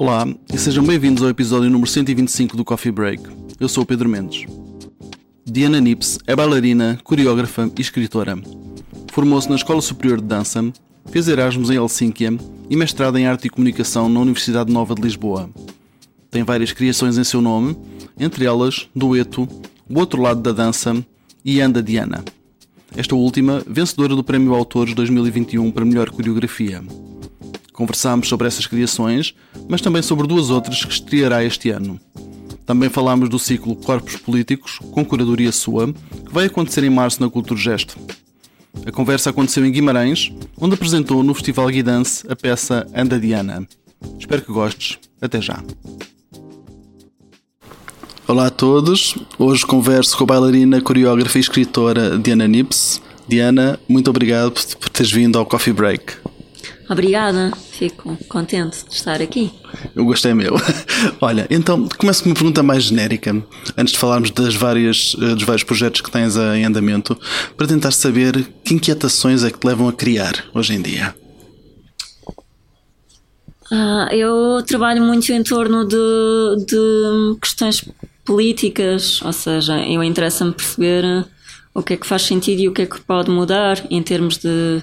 Olá e sejam bem-vindos ao episódio número 125 do Coffee Break. Eu sou o Pedro Mendes. Diana Nips é bailarina, coreógrafa e escritora. Formou-se na Escola Superior de Dança, fez Erasmus em Helsínquia e mestrado em Arte e Comunicação na Universidade Nova de Lisboa. Tem várias criações em seu nome, entre elas Dueto, O Outro Lado da Dança e Anda Diana. Esta última, vencedora do Prémio Autores 2021 para melhor coreografia. Conversámos sobre essas criações, mas também sobre duas outras que estreará este ano. Também falámos do ciclo Corpos Políticos, com curadoria sua, que vai acontecer em março na Cultura Gesto. A conversa aconteceu em Guimarães, onde apresentou no Festival Guidance a peça Anda Diana. Espero que gostes. Até já. Olá a todos. Hoje converso com a bailarina, coreógrafa e escritora Diana Nips. Diana, muito obrigado por teres vindo ao Coffee Break. Obrigada, fico contente de estar aqui. Eu gostei meu. Olha, então começo com uma pergunta mais genérica, antes de falarmos das várias, eh, dos vários projetos que tens em andamento, para tentar saber que inquietações é que te levam a criar hoje em dia. Ah, eu trabalho muito em torno de, de questões políticas, ou seja, eu interessa-me perceber o que é que faz sentido e o que é que pode mudar em termos de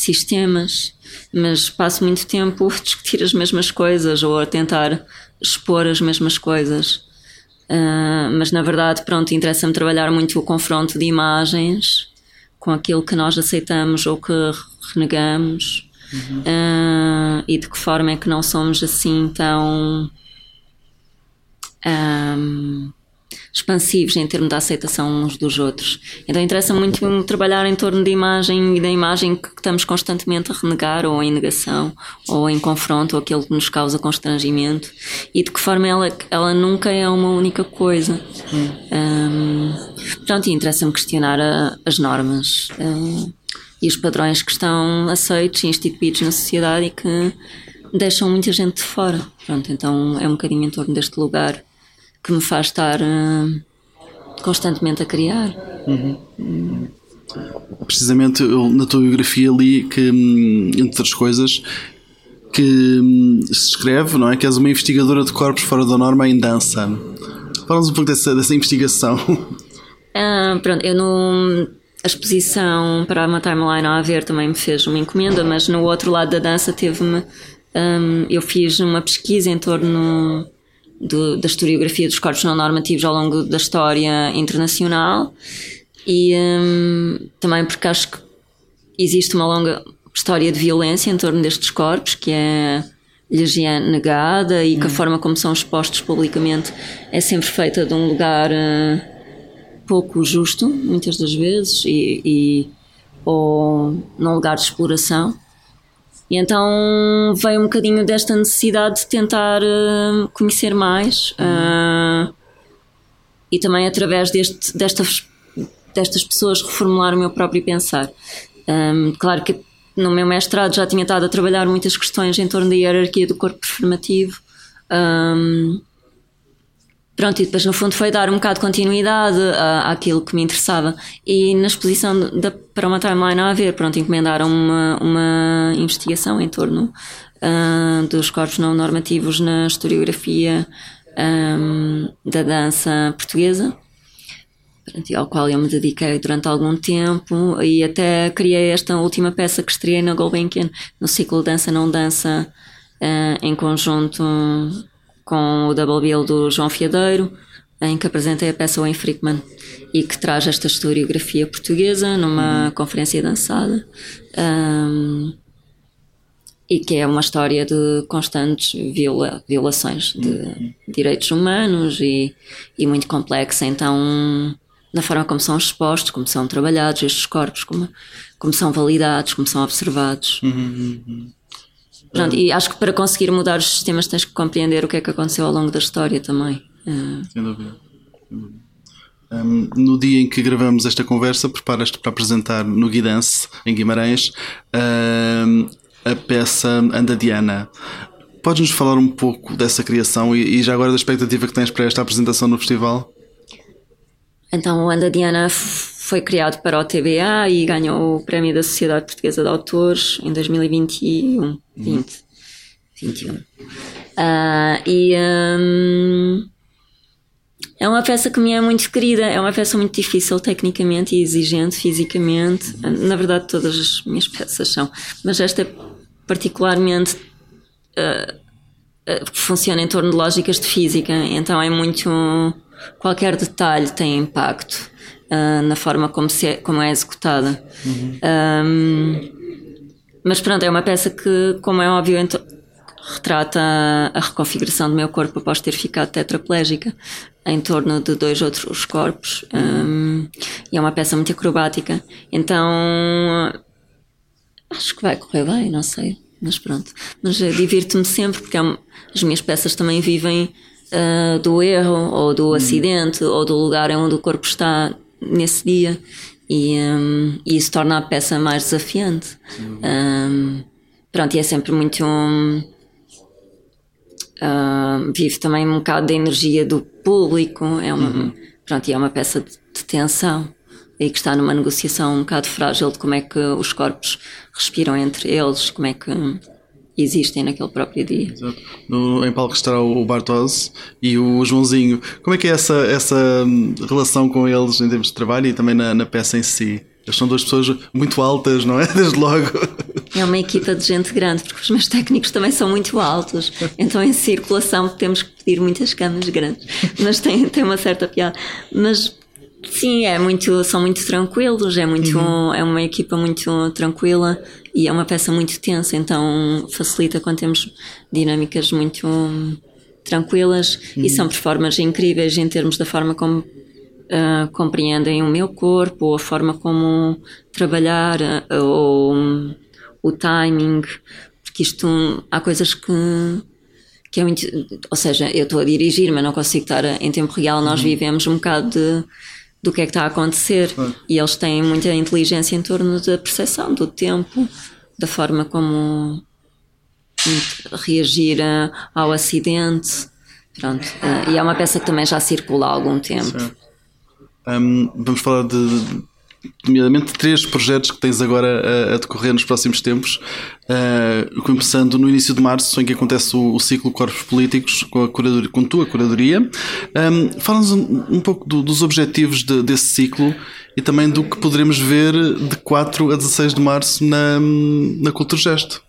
sistemas, mas passo muito tempo a discutir as mesmas coisas ou a tentar expor as mesmas coisas. Uh, mas na verdade, pronto, interessa-me trabalhar muito o confronto de imagens com aquilo que nós aceitamos ou que renegamos uhum. uh, e de que forma é que não somos assim tão. Um, expansivos em termos da aceitação uns dos outros. Então interessa muito trabalhar em torno da imagem e da imagem que estamos constantemente a renegar ou em negação ou em confronto ou aquilo que nos causa constrangimento e de que forma ela, ela nunca é uma única coisa. Hum. Um, pronto, e interessa-me questionar a, as normas uh, e os padrões que estão aceitos e instituídos na sociedade e que deixam muita gente de fora. Pronto, então é um bocadinho em torno deste lugar que me faz estar uh, constantemente a criar. Uhum. Precisamente eu, na tua biografia li que, hum, entre outras coisas, que hum, se escreve, não é? Que és uma investigadora de corpos fora da norma em dança. Fala-nos um pouco dessa, dessa investigação. Ah, pronto, eu não. A exposição para uma timeline a haver também me fez uma encomenda, mas no outro lado da dança teve-me. Um, eu fiz uma pesquisa em torno do, da historiografia dos corpos não normativos ao longo da história internacional e um, também porque acho que existe uma longa história de violência em torno destes corpos que é lhes é negada e que a hum. forma como são expostos publicamente é sempre feita de um lugar uh, pouco justo, muitas das vezes, e, e ou num lugar de exploração. E então veio um bocadinho desta necessidade de tentar uh, conhecer mais uh, e também através deste, destas, destas pessoas reformular o meu próprio pensar. Um, claro que no meu mestrado já tinha estado a trabalhar muitas questões em torno da hierarquia do corpo performativo. Um, Pronto, e depois no fundo foi dar um bocado de continuidade à, àquilo que me interessava. E na exposição da, para uma timeline a haver, pronto, encomendaram uma, uma investigação em torno uh, dos corpos não normativos na historiografia um, da dança portuguesa. Ao qual eu me dediquei durante algum tempo e até criei esta última peça que estreiei na Gulbenkian, no ciclo Dança Não Dança, uh, em conjunto com o double bill do João Fiadeiro, em que apresentei a peça Wayne Frickman e que traz esta historiografia portuguesa numa uhum. conferência dançada um, e que é uma história de constantes viola, violações de uhum. direitos humanos e, e muito complexa então na forma como são expostos, como são trabalhados estes corpos, como, como são validados, como são observados. Uhum. uhum, uhum. Pronto, e acho que para conseguir mudar os sistemas tens que compreender o que é que aconteceu ao longo da história também. É. Sem dúvida. Um, no dia em que gravamos esta conversa, preparas-te para apresentar no Guidance, em Guimarães, a peça Anda Diana. Podes-nos falar um pouco dessa criação e, e, já agora da expectativa que tens para esta apresentação no festival? Então, o Anda Diana foi criado para o TBA e ganhou o Prémio da Sociedade Portuguesa de Autores em 2021. 20, 21. Uh, e um, é uma peça que me é muito querida, é uma peça muito difícil tecnicamente e exigente fisicamente. Na verdade, todas as minhas peças são, mas esta é particularmente. Uh, uh, funciona em torno de lógicas de física, então é muito. Qualquer detalhe tem impacto uh, na forma como, se é, como é executada. Uhum. Um, mas pronto, é uma peça que, como é óbvio, retrata a reconfiguração do meu corpo após ter ficado tetraplégica em torno de dois outros corpos um, e é uma peça muito acrobática então acho que vai correr bem, não sei mas pronto, mas divirto-me sempre porque é as minhas peças também vivem uh, do erro ou do acidente ou do lugar onde o corpo está nesse dia. E, um, e isso torna a peça mais desafiante. Um, pronto, e é sempre muito um, Uh, vive também um bocado da energia do público, é uma, uhum. pronto, e é uma peça de, de tensão e que está numa negociação um bocado frágil de como é que os corpos respiram entre eles, como é que existem naquele próprio dia. Exato. No, em palco estará o Bartos e o Joãozinho. Como é que é essa, essa hum, relação com eles em termos de trabalho e também na, na peça em si? Eles são duas pessoas muito altas, não é? Desde logo. É uma equipa de gente grande, porque os meus técnicos também são muito altos. Então, em circulação, temos que pedir muitas camas grandes. Mas tem, tem uma certa piada. Mas, sim, é muito, são muito tranquilos. É, muito, uhum. é uma equipa muito tranquila e é uma peça muito tensa. Então, facilita quando temos dinâmicas muito tranquilas uhum. e são performances incríveis em termos da forma como uh, compreendem o meu corpo, a forma como trabalhar, uh, ou um, o timing, porque isto há coisas que que é muito, ou seja, eu estou a dirigir, mas não consigo estar em tempo real, nós uhum. vivemos um bocado de, do que é que está a acontecer e eles têm muita inteligência em torno da percepção do tempo, da forma como reagir ao acidente. Pronto. E é uma peça que também já circula há algum tempo. Um, vamos falar de, nomeadamente, três projetos que tens agora a, a decorrer nos próximos tempos, uh, começando no início de março, em que acontece o, o ciclo Corpos Políticos com a, curadoria, com a tua curadoria. Um, Fala-nos um, um, pouco do, dos objetivos de, desse ciclo e também do que poderemos ver de 4 a 16 de março na, na Cultura Gesto.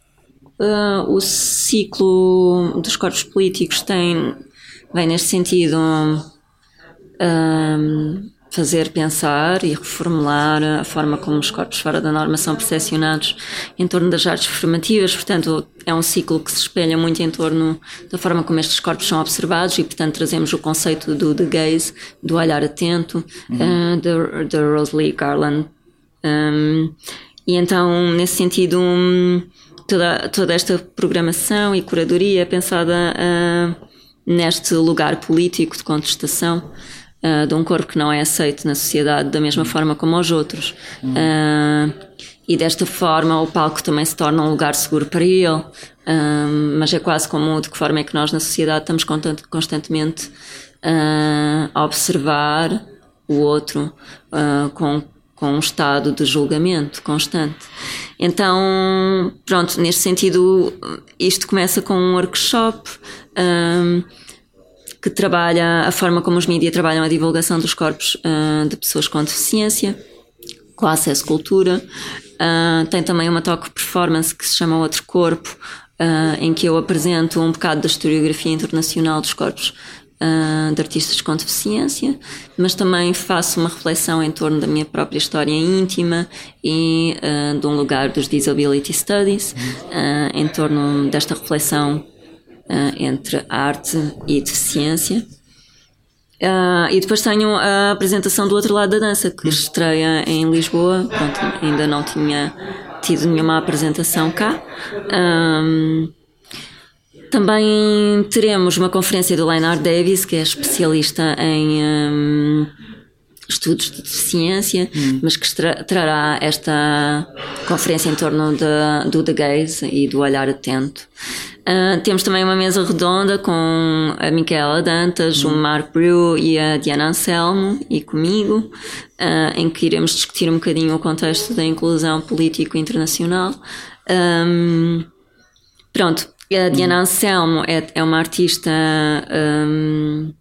Uh, o ciclo dos corpos políticos tem, vem neste sentido. Um, fazer pensar e reformular a forma como os corpos fora da norma são percepcionados em torno das artes formativas. Portanto, é um ciclo que se espelha muito em torno da forma como estes corpos são observados e, portanto, trazemos o conceito do the gaze, do olhar atento, uhum. uh, de, Rosalie Garland. Um, e então, nesse sentido, um, toda, toda esta programação e curadoria é pensada uh, neste lugar político de contestação uh, de um corpo que não é aceito na sociedade da mesma forma como os outros. Uh, e desta forma o palco também se torna um lugar seguro para ele, uh, mas é quase como de que forma é que nós na sociedade estamos constantemente a observar o outro com com um estado de julgamento constante. Então, pronto, neste sentido, isto começa com um workshop um, que trabalha a forma como os mídias trabalham a divulgação dos corpos uh, de pessoas com deficiência, com acesso à cultura. Uh, tem também uma talk performance que se chama Outro Corpo, uh, em que eu apresento um bocado da historiografia internacional dos corpos de artistas com deficiência, mas também faço uma reflexão em torno da minha própria história íntima e de um lugar dos Disability Studies, em torno desta reflexão uh, entre arte e deficiência. Uh, e depois tenho a apresentação do outro lado da dança, que estreia em Lisboa. Pronto, ainda não tinha tido nenhuma apresentação cá. Um, também teremos uma conferência do Leonard Davis, que é especialista em um, estudos de deficiência, hum. mas que trará esta conferência em torno de, do The Gaze e do olhar atento. Uh, temos também uma mesa redonda com a Micaela Dantas, uhum. o Mark Brew e a Diana Anselmo e comigo, uh, em que iremos discutir um bocadinho o contexto da inclusão político internacional. Um, pronto, A Diana Anselmo é, é uma artista um,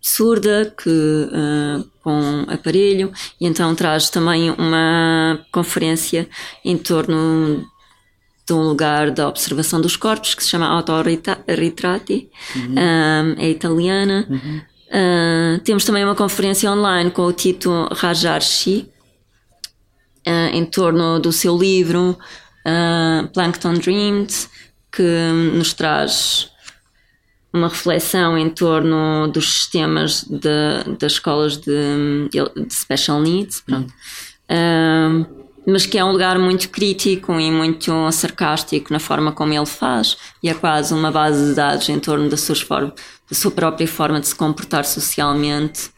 surda que uh, com aparelho e então traz também uma conferência em torno de um lugar da observação dos corpos que se chama Autoritrati, uhum. um, é italiana. Uhum. Uh, temos também uma conferência online com o título Rajarshi, uh, em torno do seu livro uh, Plankton Dreams, que nos traz uma reflexão em torno dos sistemas de, das escolas de, de special needs, pronto. Uhum. Uh, mas que é um lugar muito crítico e muito sarcástico na forma como ele faz, e é quase uma base de dados em torno da sua, forma, da sua própria forma de se comportar socialmente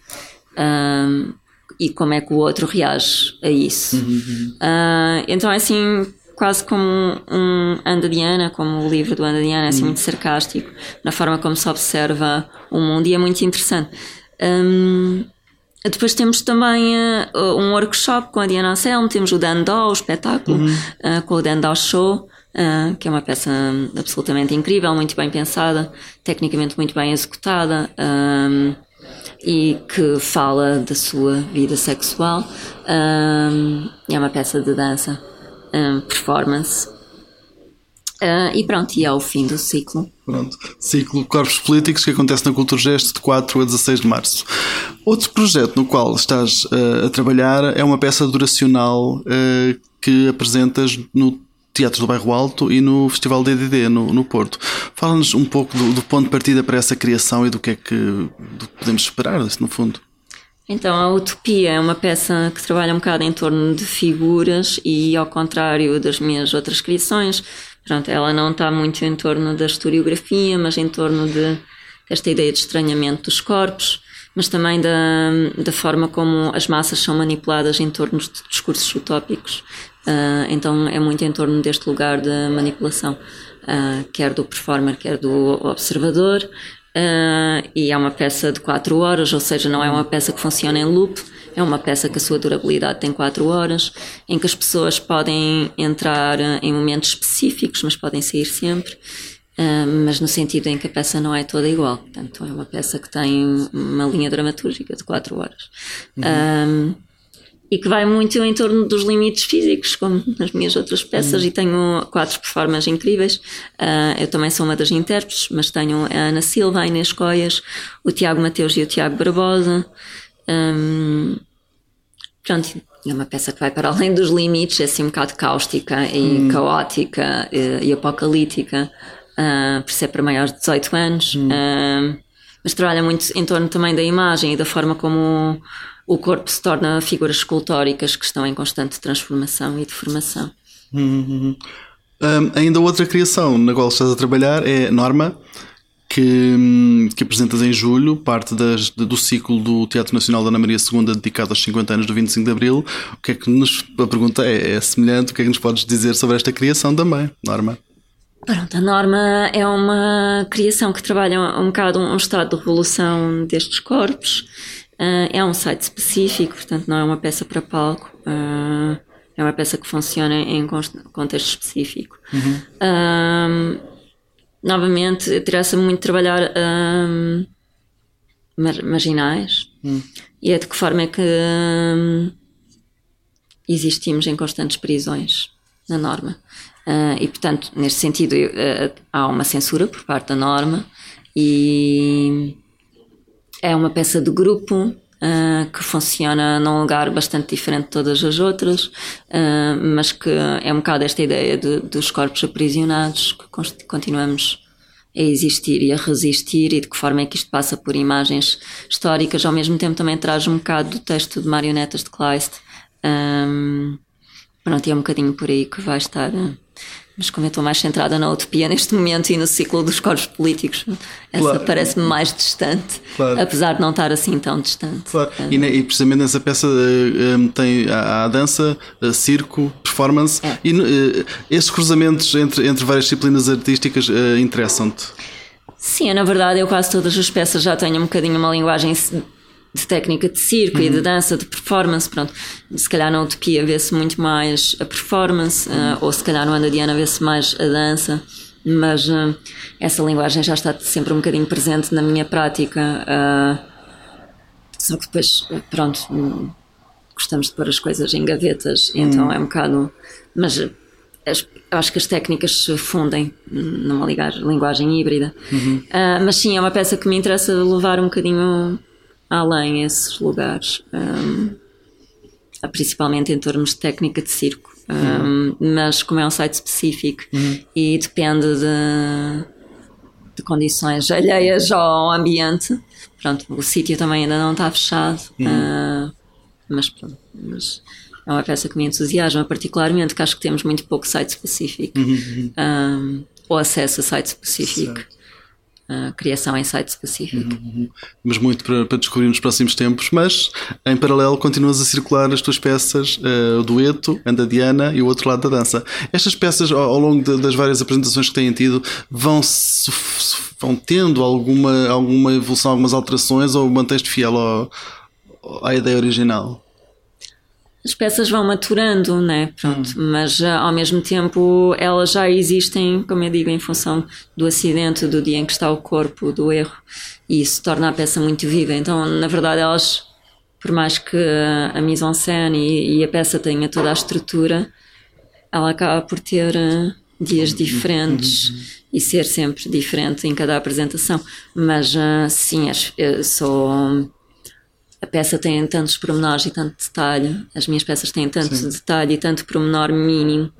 um, e como é que o outro reage a isso. Uhum. Uh, então é assim, quase como um Anda Diana, como o livro do Anda Diana, é assim, uhum. muito sarcástico na forma como se observa o mundo, e é muito interessante. Um, depois temos também uh, um workshop com a Diana Anselmo, temos o Dandó, o espetáculo, uhum. uh, com o Dandó Show, uh, que é uma peça absolutamente incrível, muito bem pensada, tecnicamente muito bem executada um, e que fala da sua vida sexual. Um, é uma peça de dança, um, performance, Uh, e pronto, e é o fim do ciclo. Pronto. Ciclo Corpos Políticos que acontece na Cultura Gesto de 4 a 16 de março. Outro projeto no qual estás uh, a trabalhar é uma peça duracional uh, que apresentas no Teatro do Bairro Alto e no Festival DDD no, no Porto. Fala-nos um pouco do, do, ponto de partida para essa criação e do que é que, que podemos esperar, no fundo. Então, a Utopia é uma peça que trabalha um bocado em torno de figuras e, ao contrário das minhas outras criações, Pronto, ela não está muito em torno da historiografia, mas em torno de ideia de estranhamento dos corpos, mas também da, da forma como as massas são manipuladas em torno de discursos utópicos. Uh, então é muito em torno deste lugar de manipulação, uh, quer do performer, quer do observador. Uh, e é uma peça de quatro horas, ou seja, não é uma peça que funciona em loop, é uma peça que a sua durabilidade tem 4 horas, em que as pessoas podem entrar eh, em momentos específicos, mas podem sair sempre. Uh, mas no sentido em que a peça não é toda igual. Portanto, é uma peça que tem uma linha dramatúrgica de 4 horas. Uhum. E que vai muito em torno dos limites físicos, como nas minhas outras peças, e tenho quatro performances incríveis. Uh, eu também sou uma das intérpretes, mas tenho a Ana Silva, a Inês Coias, o Tiago Mateus e o Tiago Barbosa. Um, pronto, é uma peça que vai para além dos limites, é assim um bocado cáustica e hum. caótica e, e apocalíptica, uh, por ser para maiores de 18 anos, hum. uh, mas trabalha muito em torno também da imagem e da forma como o corpo se torna figuras escultóricas que estão em constante transformação e deformação. Hum, um, ainda outra criação na qual estás a trabalhar é Norma que, que apresentas em julho, parte das, do ciclo do Teatro Nacional da Ana Maria II dedicado aos 50 anos do 25 de Abril. O que é que nos, a pergunta é, é semelhante, o que é que nos podes dizer sobre esta criação também, Norma? Pronto, a Norma é uma criação que trabalha um, um bocado um estado de revolução destes corpos. Uh, é um site específico, portanto não é uma peça para palco. Uh, é uma peça que funciona em contexto específico. Uhum. Uh, novamente, interessa muito trabalhar um, marginais hum. e é de que forma é que um, existimos em constantes prisões na norma. Uh, e, portanto, neste sentido, uh, há uma censura por parte da norma e é uma peça de grupo uh, que funciona num lugar bastante diferente de todas as outras, uh, mas que é um bocado esta ideia de, dos corpos aprisionados que continuamos a existir e a resistir e de que forma é que isto passa por imagens históricas, ao mesmo tempo também traz um bocado do texto de marionetas de Kleist. Um, pronto, e é um bocadinho por aí que vai estar mas como eu estou mais centrada na utopia neste momento e no ciclo dos corpos políticos, essa claro. parece-me mais distante, claro. apesar de não estar assim tão distante. Claro. E, e, precisamente nessa peça uh, tem a, a dança, a circo, performance, é. e uh, esses cruzamentos entre, entre várias disciplinas artísticas uh, interessam-te? Sim, na verdade eu quase todas as peças já tenho um bocadinho uma linguagem de técnica de circo uhum. e de uhum. dança, de performance, pronto. Se calhar na Utopia vê-se muito mais a performance, uhum. uh, ou se calhar no Anda Diana vê-se mais a dança. mas uh, essa linguagem já está sempre um bocadinho presente na minha prática. Uh, só que depois, pronto, hum, gostamos de pôr as coisas em gavetas, hum. então é um bocado. Mas as, acho que as técnicas se fundem numa linguagem híbrida. Uhum. Uh, mas sim, é uma peça que me interessa levar um bocadinho além esses lugares, um, principalmente em termos de técnica de circo. Um, mas como é um site específico uhum. e depende de, de, condições alheias ao ambiente, pronto, o sítio também ainda não está fechado, uhum. uh, mas pronto. Mas, é uma peça que me entusiasma particularmente, que acho que temos muito pouco site específico uhum. um, ou acesso a site específico. Criação em site específico. Uhum. Mas muito para, para, descobrir nos próximos tempos. Mas em paralelo continuas a circular as tuas peças, uh, o dueto, Anda Diana e o outro lado da dança. Estas peças, ao, ao longo de, das várias apresentações que têm tido, vão, vão tendo alguma, alguma evolução, algumas alterações ou mantens-te fiel ao, à ideia original? As peças vão maturando, né? Pronto, hum. mas uh, ao mesmo tempo elas já existem, como eu digo, em função do acidente, do dia em que está o corpo, do erro, e isso torna a peça muito viva. Então, na verdade, elas, por mais que a mise-en-scène e, e, a peça tenha toda a estrutura, ela acaba por ter uh, dias uhum. diferentes uhum. e ser sempre diferente em cada apresentação. Mas, uh, sim, sou a peça tem tantos pormenores e tanto detalhe, as minhas peças têm tanto Sim. detalhe e tanto pormenor mínimo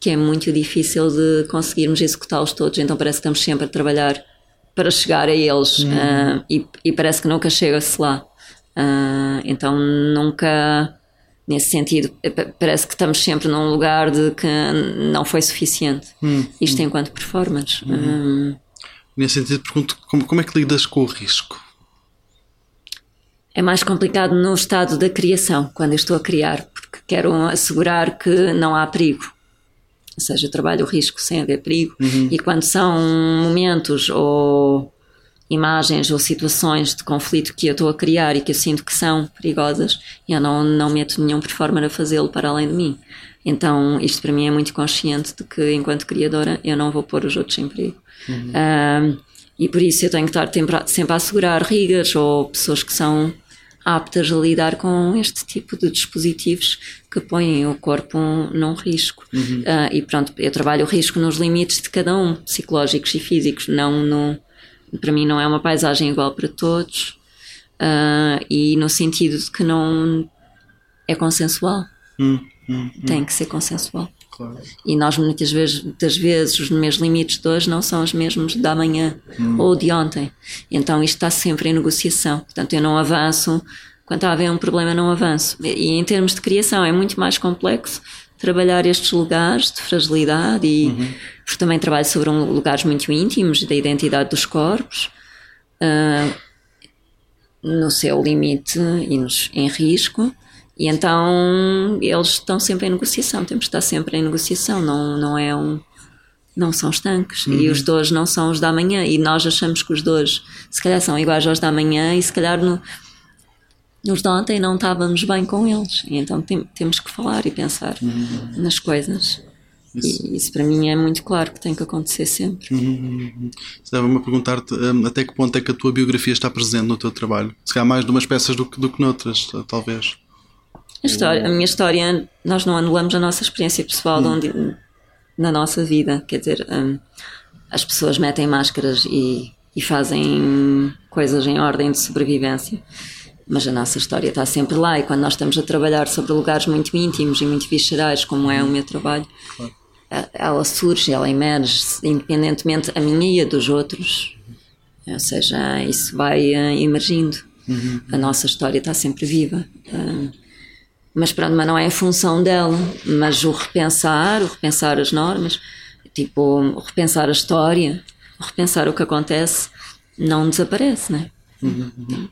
que é muito difícil de conseguirmos executá-los todos, então parece que estamos sempre a trabalhar para chegar a eles uhum. uh, e, e, parece que nunca chega-se lá. Uh, então nunca, nesse sentido, parece que estamos sempre num lugar de que não foi suficiente. Uhum. Isto enquanto performance. Uh, nesse sentido, pergunto como, como é que lidas com o risco? É mais complicado no estado da criação, quando eu estou a criar, porque quero assegurar que não há perigo. Ou seja, eu trabalho o risco sem haver perigo. Uhum. E quando são momentos ou imagens ou situações de conflito que eu estou a criar e que eu sinto que são perigosas, eu não, não meto nenhum performer a fazê-lo para além de mim. Então, isto para mim é muito consciente de que, enquanto criadora, eu não vou pôr os outros em perigo. Uhum. Um, e por isso eu tenho que estar sempre a assegurar rigas ou pessoas que são aptas a lidar com este tipo de dispositivos que põem o corpo num risco. Uhum. Uh, e pronto, eu trabalho o risco nos limites de cada um, psicológicos e físicos, não no. Para mim, não é uma paisagem igual para todos, uh, e no sentido de que não é consensual. Uhum. Uhum. Tem que ser consensual. Claro. E nós muitas vezes, muitas vezes, os meus limites de hoje não são os mesmos da manhã hum. ou de ontem. Então isto está sempre em negociação. Portanto, eu não avanço. Quando há um problema, não avanço. E em termos de criação, é muito mais complexo trabalhar estes lugares de fragilidade e uhum. porque também trabalho sobre um, lugares muito íntimos da identidade dos corpos uh, no seu limite e nos, em risco e então eles estão sempre em negociação, temos que estar sempre em negociação, não, não é um. Não são estanques. Uhum. E os dois não são os da manhã. E nós achamos que os dois, se calhar, são iguais aos da manhã e se calhar no, nos de ontem não estávamos bem com eles. E então tem, temos que falar e pensar uhum. nas coisas. Isso. E isso para mim é muito claro que tem que acontecer sempre. Uhum. Estava-me a perguntar-te um, até que ponto é que a tua biografia está presente no teu trabalho. Se calhar mais de umas peças do que, do que noutras, talvez. A, história, a minha história, nós não anulamos a nossa experiência pessoal hum. onde, na nossa vida. Quer dizer, um, as pessoas metem máscaras e, e fazem coisas em ordem de sobrevivência mas a nossa história está sempre lá e quando nós estamos a trabalhar sobre lugares muito íntimos e muito viscerais, como é o meu trabalho, claro. ela surge, ela emerge, independentemente a minha e a dos outros. Ou seja, isso vai uh, emergindo. Uhum. A nossa história está sempre viva. Mas pronto, mas não é a função dela, mas o repensar, o repensar as normas, tipo, o repensar a história, o repensar o que acontece, não desaparece, né? Uhum, uhum.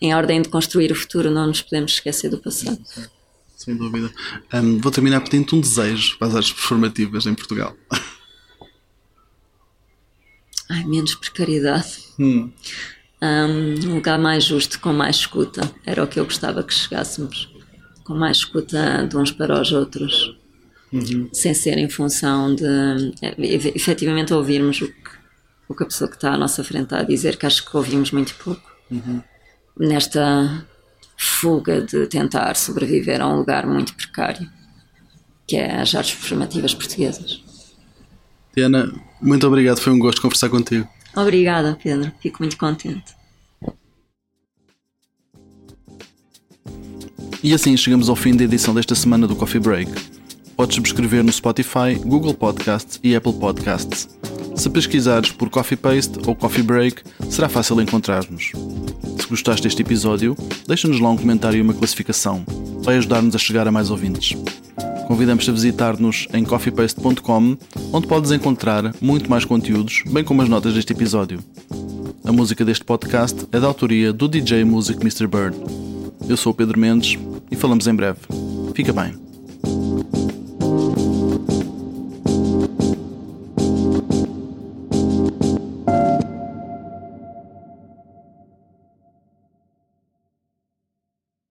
Em ordem de construir o futuro, não nos podemos esquecer do passado. Sem dúvida. Um, vou terminar pedindo um desejo para as artes performativas em Portugal. Ai, menos precariedade. Hum. Um, um lugar mais justo, com mais escuta. Era o que eu gostava que chegássemos com mais escuta de uns para os outros. uhum. sem ser em função de efetivamente ouvirmos o que, o que a pessoa que está à nossa frente está a dizer, que acho que ouvimos muito pouco. Uhum. Nesta fuga de tentar sobreviver a um lugar muito precário, que é as artes performativas portuguesas. Diana, muito obrigado, foi um gosto conversar contigo. Obrigada, Pedro, fico muito contente. E assim chegamos ao fim da edição desta semana do Coffee Break. Podes subscrever no Spotify, Google Podcasts e Apple Podcasts. Se pesquisares por Coffee Paste ou Coffee Break, será fácil encontrar-nos. Se gostaste deste episódio, deixa-nos lá um comentário e uma classificação. Vai ajudar-nos a chegar a mais ouvintes. Convidamos-te a visitar-nos em coffeepaste.com, onde podes encontrar muito mais conteúdos, bem como as notas deste episódio. A música deste podcast é da autoria do DJ Music Mr. Bird. Eu sou o Pedro Mendes e falamos em breve. Fica bem.